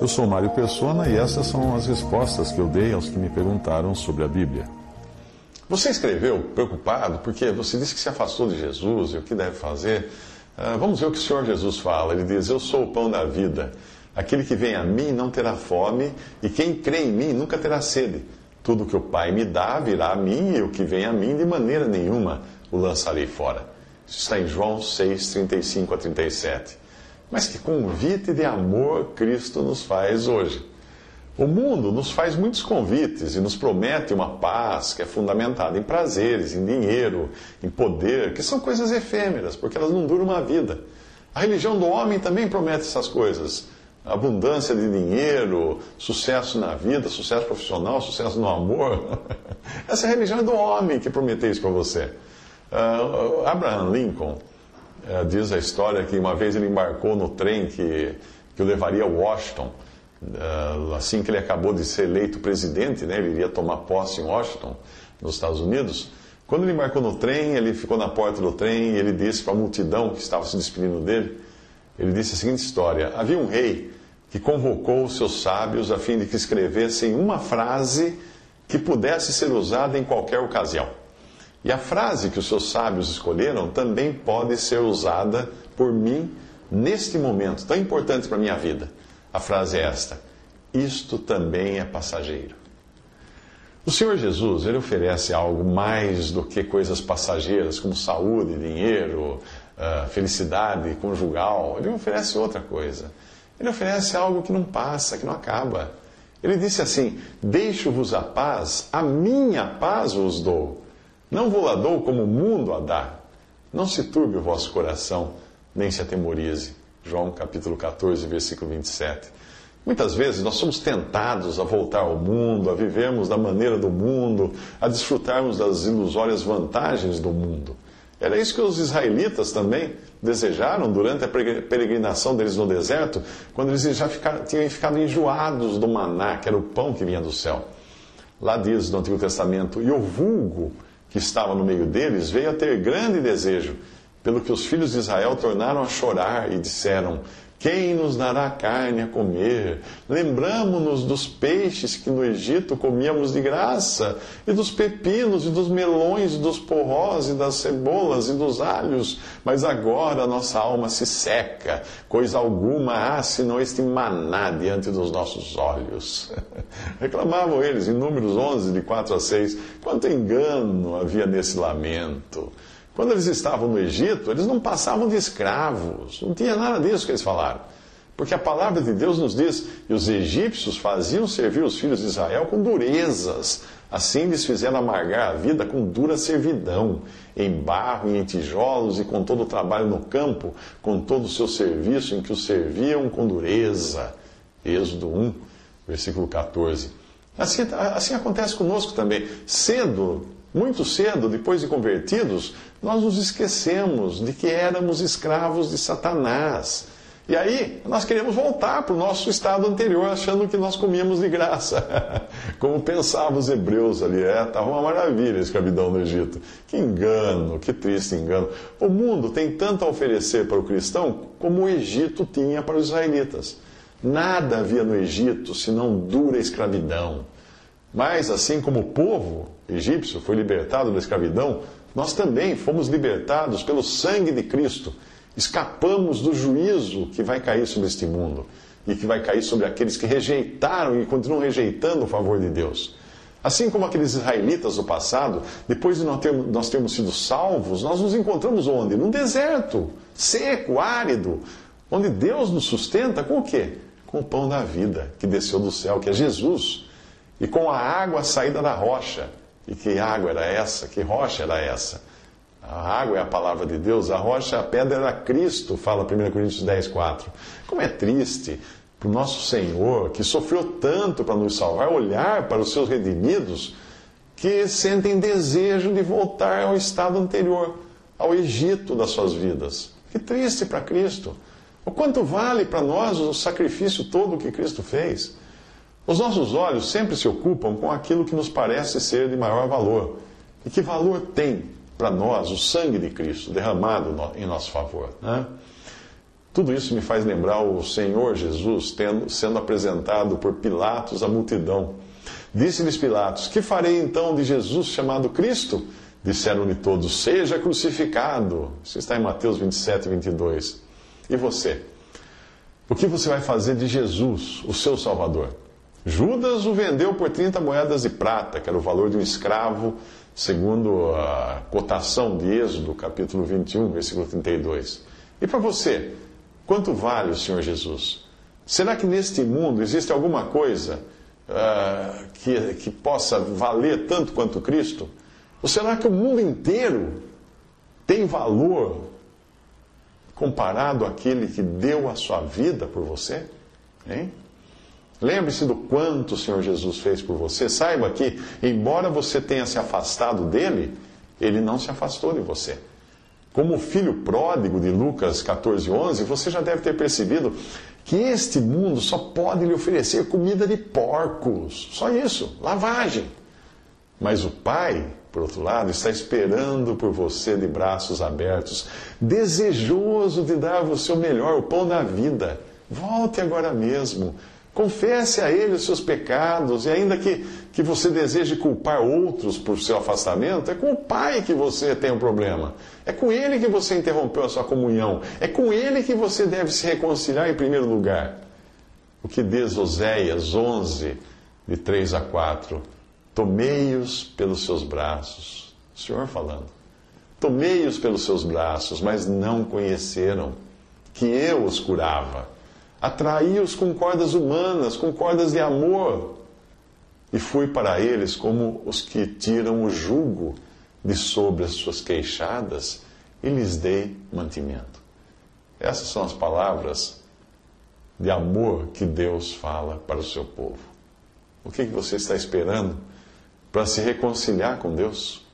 Eu sou Mário Persona e essas são as respostas que eu dei aos que me perguntaram sobre a Bíblia. Você escreveu preocupado porque você disse que se afastou de Jesus e o que deve fazer. Uh, vamos ver o que o Senhor Jesus fala. Ele diz: Eu sou o pão da vida. Aquele que vem a mim não terá fome, e quem crê em mim nunca terá sede. Tudo que o Pai me dá virá a mim, e o que vem a mim de maneira nenhuma o lançarei fora. Isso está em João 6, 35 a 37. Mas que convite de amor Cristo nos faz hoje. O mundo nos faz muitos convites e nos promete uma paz que é fundamentada em prazeres, em dinheiro, em poder, que são coisas efêmeras, porque elas não duram uma vida. A religião do homem também promete essas coisas. Abundância de dinheiro, sucesso na vida, sucesso profissional, sucesso no amor. Essa é a religião do homem que prometeu isso para você. Uh, Abraham Lincoln diz a história que uma vez ele embarcou no trem que, que o levaria a Washington ah, assim que ele acabou de ser eleito presidente, né, ele iria tomar posse em Washington, nos Estados Unidos. Quando ele embarcou no trem, ele ficou na porta do trem e ele disse para a multidão que estava se despedindo dele, ele disse a seguinte história: havia um rei que convocou os seus sábios a fim de que escrevessem uma frase que pudesse ser usada em qualquer ocasião. E a frase que os seus sábios escolheram também pode ser usada por mim neste momento tão importante para a minha vida. A frase é esta: Isto também é passageiro. O Senhor Jesus, ele oferece algo mais do que coisas passageiras, como saúde, dinheiro, ah, felicidade conjugal. Ele oferece outra coisa. Ele oferece algo que não passa, que não acaba. Ele disse assim: Deixo-vos a paz, a minha paz vos dou. Não vou lá dou como o mundo a dá. Não se turbe o vosso coração, nem se atemorize. João capítulo 14, versículo 27. Muitas vezes nós somos tentados a voltar ao mundo, a vivermos da maneira do mundo, a desfrutarmos das ilusórias vantagens do mundo. Era isso que os israelitas também desejaram durante a peregrinação deles no deserto, quando eles já ficaram, tinham ficado enjoados do maná, que era o pão que vinha do céu. Lá diz no Antigo Testamento: E o vulgo que estava no meio deles veio a ter grande desejo pelo que os filhos de Israel tornaram a chorar e disseram: quem nos dará carne a comer? Lembramos-nos dos peixes que no Egito comíamos de graça, e dos pepinos, e dos melões, e dos porrós, e das cebolas, e dos alhos. Mas agora nossa alma se seca, coisa alguma há senão este maná diante dos nossos olhos. Reclamavam eles em Números 11, de 4 a 6. Quanto engano havia nesse lamento! Quando eles estavam no Egito, eles não passavam de escravos, não tinha nada disso que eles falaram. Porque a palavra de Deus nos diz: e os egípcios faziam servir os filhos de Israel com durezas. Assim lhes fizeram amargar a vida com dura servidão, em barro e em tijolos, e com todo o trabalho no campo, com todo o seu serviço, em que os serviam com dureza. Êxodo 1, versículo 14. Assim, assim acontece conosco também. Cedo, muito cedo, depois de convertidos, nós nos esquecemos de que éramos escravos de Satanás. E aí, nós queremos voltar para o nosso estado anterior, achando que nós comíamos de graça. Como pensavam os hebreus ali, é, uma maravilha a escravidão no Egito. Que engano, que triste engano. O mundo tem tanto a oferecer para o cristão como o Egito tinha para os israelitas. Nada havia no Egito senão dura escravidão. Mas, assim como o povo egípcio foi libertado da escravidão, nós também fomos libertados pelo sangue de Cristo. Escapamos do juízo que vai cair sobre este mundo e que vai cair sobre aqueles que rejeitaram e continuam rejeitando o favor de Deus. Assim como aqueles israelitas do passado, depois de nós termos, nós termos sido salvos, nós nos encontramos onde? Num deserto, seco, árido, onde Deus nos sustenta com o quê? Com o pão da vida que desceu do céu, que é Jesus e com a água saída da rocha. E que água era essa? Que rocha era essa? A água é a palavra de Deus, a rocha, a pedra era Cristo, fala 1 Coríntios 10, 4. Como é triste para o nosso Senhor, que sofreu tanto para nos salvar, olhar para os seus redimidos que sentem desejo de voltar ao estado anterior, ao Egito das suas vidas. Que triste para Cristo. O quanto vale para nós o sacrifício todo que Cristo fez? Os nossos olhos sempre se ocupam com aquilo que nos parece ser de maior valor. E que valor tem para nós o sangue de Cristo derramado em nosso favor? Né? Tudo isso me faz lembrar o Senhor Jesus tendo, sendo apresentado por Pilatos à multidão. Disse-lhes Pilatos: Que farei então de Jesus chamado Cristo? Disseram-lhe todos: Seja crucificado. Isso está em Mateus 27, 22. E você? O que você vai fazer de Jesus, o seu Salvador? Judas o vendeu por 30 moedas de prata, que era o valor de um escravo, segundo a cotação de Êxodo, capítulo 21, versículo 32. E para você, quanto vale o Senhor Jesus? Será que neste mundo existe alguma coisa uh, que, que possa valer tanto quanto Cristo? Ou será que o mundo inteiro tem valor comparado àquele que deu a sua vida por você? Hein? Lembre-se do quanto o Senhor Jesus fez por você. Saiba que, embora você tenha se afastado dele, ele não se afastou de você. Como o filho pródigo de Lucas 14, 11, você já deve ter percebido que este mundo só pode lhe oferecer comida de porcos. Só isso, lavagem. Mas o Pai, por outro lado, está esperando por você de braços abertos, desejoso de dar você o melhor, o pão da vida. Volte agora mesmo. Confesse a Ele os seus pecados, e ainda que, que você deseje culpar outros por seu afastamento, é com o Pai que você tem um problema. É com Ele que você interrompeu a sua comunhão. É com Ele que você deve se reconciliar em primeiro lugar. O que diz Oséias 11, de 3 a 4. Tomei-os pelos seus braços. O Senhor falando. Tomei-os pelos seus braços, mas não conheceram que eu os curava Atraí-os com cordas humanas, com cordas de amor. E fui para eles como os que tiram o jugo de sobre as suas queixadas e lhes dei mantimento. Essas são as palavras de amor que Deus fala para o seu povo. O que você está esperando para se reconciliar com Deus?